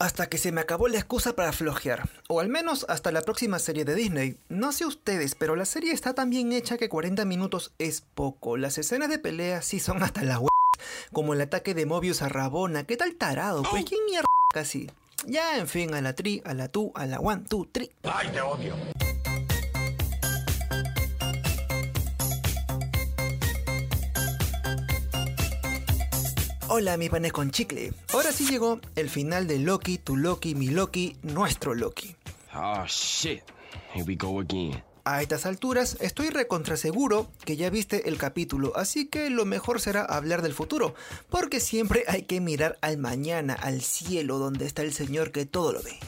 Hasta que se me acabó la excusa para flojear, o al menos hasta la próxima serie de Disney. No sé ustedes, pero la serie está tan bien hecha que 40 minutos es poco. Las escenas de pelea sí son hasta la web, como el ataque de Mobius a Rabona. ¿Qué tal tarado? Pues quién mierda casi. Ya, en fin, a la tri, a la tu, a la one, two, tri. ¡Ay, te odio! Hola, mi panes con chicle. Ahora sí llegó el final de Loki, tu Loki, mi Loki, nuestro Loki. Oh shit. Here we go again. A estas alturas estoy recontra seguro que ya viste el capítulo, así que lo mejor será hablar del futuro, porque siempre hay que mirar al mañana, al cielo donde está el Señor que todo lo ve.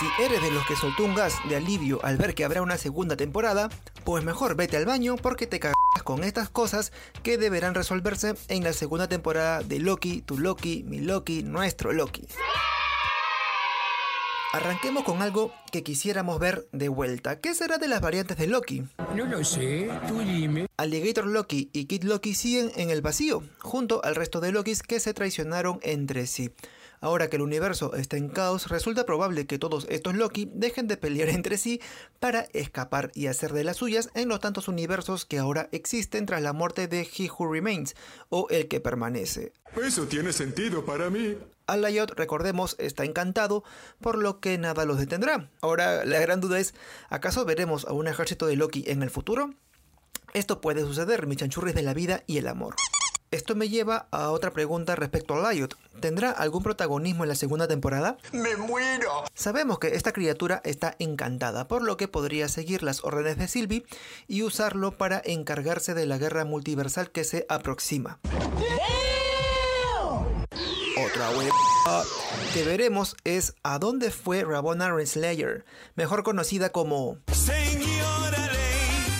Si eres de los que soltó un gas de alivio al ver que habrá una segunda temporada, pues mejor vete al baño porque te cagas con estas cosas que deberán resolverse en la segunda temporada de Loki, tu Loki, mi Loki, nuestro Loki. Arranquemos con algo que quisiéramos ver de vuelta. ¿Qué será de las variantes de Loki? No lo sé, tú dime. Alligator Loki y Kid Loki siguen en el vacío, junto al resto de Lokis que se traicionaron entre sí. Ahora que el universo está en caos, resulta probable que todos estos Loki dejen de pelear entre sí para escapar y hacer de las suyas en los tantos universos que ahora existen tras la muerte de He Who Remains, o el que permanece. Eso tiene sentido para mí. Alayot, recordemos, está encantado, por lo que nada los detendrá. Ahora, la gran duda es, ¿acaso veremos a un ejército de Loki en el futuro? Esto puede suceder, mi chanchurris de la vida y el amor. Esto me lleva a otra pregunta respecto a Lyot. ¿Tendrá algún protagonismo en la segunda temporada? ¡Me muero! Sabemos que esta criatura está encantada, por lo que podría seguir las órdenes de Sylvie y usarlo para encargarse de la guerra multiversal que se aproxima. Otra web que veremos es a dónde fue Rabona Renslayer, mejor conocida como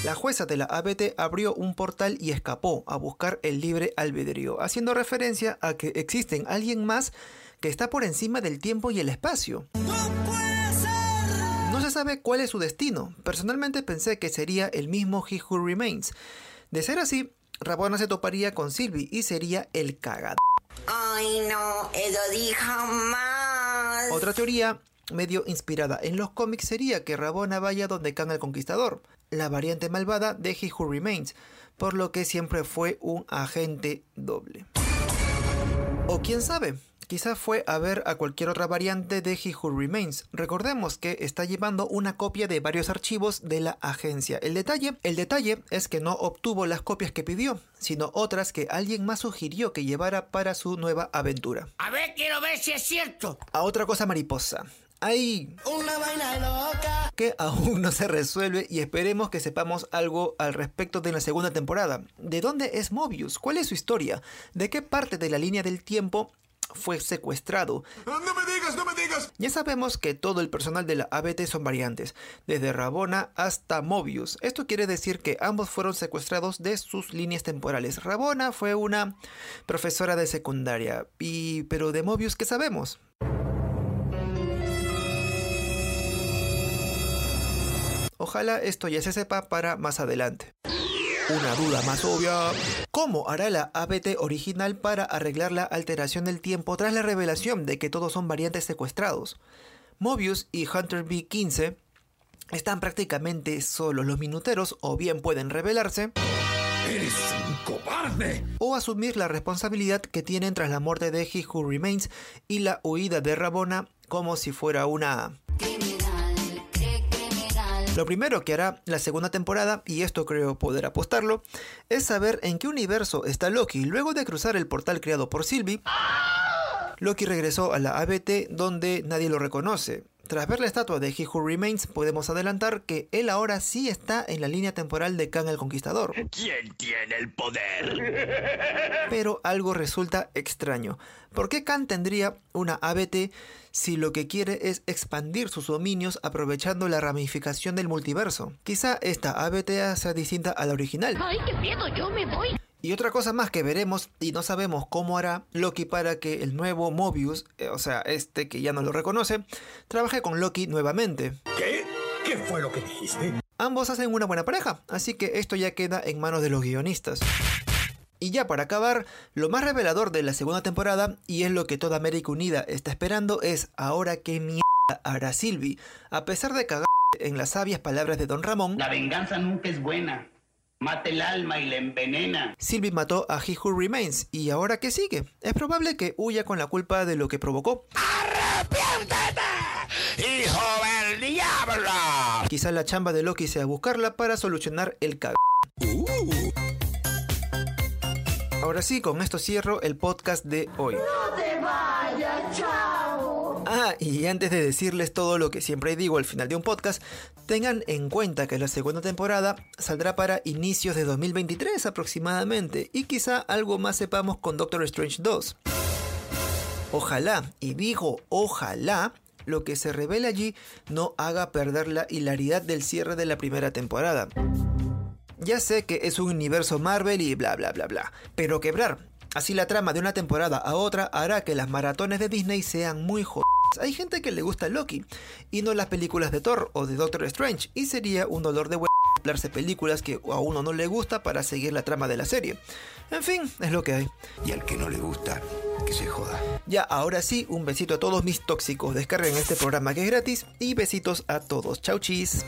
la jueza de la ABT abrió un portal y escapó a buscar el libre albedrío, haciendo referencia a que existen alguien más que está por encima del tiempo y el espacio. No se sabe cuál es su destino. Personalmente pensé que sería el mismo He Who Remains. De ser así, Rabona se toparía con Sylvie y sería el cagado. Ay, no, eso di jamás. Otra teoría medio inspirada en los cómics sería que Rabona vaya donde Khan el Conquistador, la variante malvada de He Who Remains, por lo que siempre fue un agente doble. O quién sabe, quizá fue a ver a cualquier otra variante de He Who Remains. Recordemos que está llevando una copia de varios archivos de la agencia. El detalle, el detalle es que no obtuvo las copias que pidió, sino otras que alguien más sugirió que llevara para su nueva aventura. A ver, quiero ver si es cierto. A otra cosa mariposa. Hay Una vaina loca. que aún no se resuelve y esperemos que sepamos algo al respecto de la segunda temporada. ¿De dónde es Mobius? ¿Cuál es su historia? ¿De qué parte de la línea del tiempo fue secuestrado? ¡No me digas, no me digas! Ya sabemos que todo el personal de la ABT son variantes, desde Rabona hasta Mobius. Esto quiere decir que ambos fueron secuestrados de sus líneas temporales. Rabona fue una profesora de secundaria, y pero de Mobius ¿qué sabemos? Ojalá esto ya se sepa para más adelante. Una duda más obvia. ¿Cómo hará la ABT original para arreglar la alteración del tiempo tras la revelación de que todos son variantes secuestrados? Mobius y Hunter B15 están prácticamente solos. Los minuteros o bien pueden rebelarse ¡Eres un cobarde! o asumir la responsabilidad que tienen tras la muerte de He Who Remains y la huida de Rabona como si fuera una. Lo primero que hará la segunda temporada, y esto creo poder apostarlo, es saber en qué universo está Loki. Luego de cruzar el portal creado por Sylvie, Loki regresó a la ABT donde nadie lo reconoce. Tras ver la estatua de He Who Remains, podemos adelantar que él ahora sí está en la línea temporal de Khan el Conquistador. ¿Quién tiene el poder? Pero algo resulta extraño. ¿Por qué Khan tendría una ABT si lo que quiere es expandir sus dominios aprovechando la ramificación del multiverso? Quizá esta ABT sea distinta a la original. Ay, qué miedo, yo me voy. Y otra cosa más que veremos y no sabemos cómo hará Loki para que el nuevo Mobius, eh, o sea, este que ya no lo reconoce, trabaje con Loki nuevamente. ¿Qué? ¿Qué fue lo que dijiste? Ambos hacen una buena pareja, así que esto ya queda en manos de los guionistas. Y ya para acabar, lo más revelador de la segunda temporada, y es lo que toda América Unida está esperando, es ahora qué mierda hará Sylvie. A pesar de cagar en las sabias palabras de Don Ramón, La venganza nunca es buena. Mata el alma y la envenena. Sylvie mató a He Who Remains, y ahora qué sigue. Es probable que huya con la culpa de lo que provocó. ¡Hijo del diablo! Quizá la chamba de Loki sea buscarla para solucionar el cag. Ahora sí, con esto cierro el podcast de hoy. Ah, y antes de decirles todo lo que siempre digo al final de un podcast, tengan en cuenta que la segunda temporada saldrá para inicios de 2023 aproximadamente, y quizá algo más sepamos con Doctor Strange 2. Ojalá, y digo ojalá, lo que se revele allí no haga perder la hilaridad del cierre de la primera temporada. Ya sé que es un universo Marvel y bla bla bla bla, pero quebrar así la trama de una temporada a otra hará que las maratones de Disney sean muy jodidas. Hay gente que le gusta Loki y no las películas de Thor o de Doctor Strange y sería un dolor de darse películas que a uno no le gusta para seguir la trama de la serie. En fin, es lo que hay. Y al que no le gusta, que se joda. Ya, ahora sí, un besito a todos mis tóxicos. Descarguen este programa que es gratis y besitos a todos. Chau chis.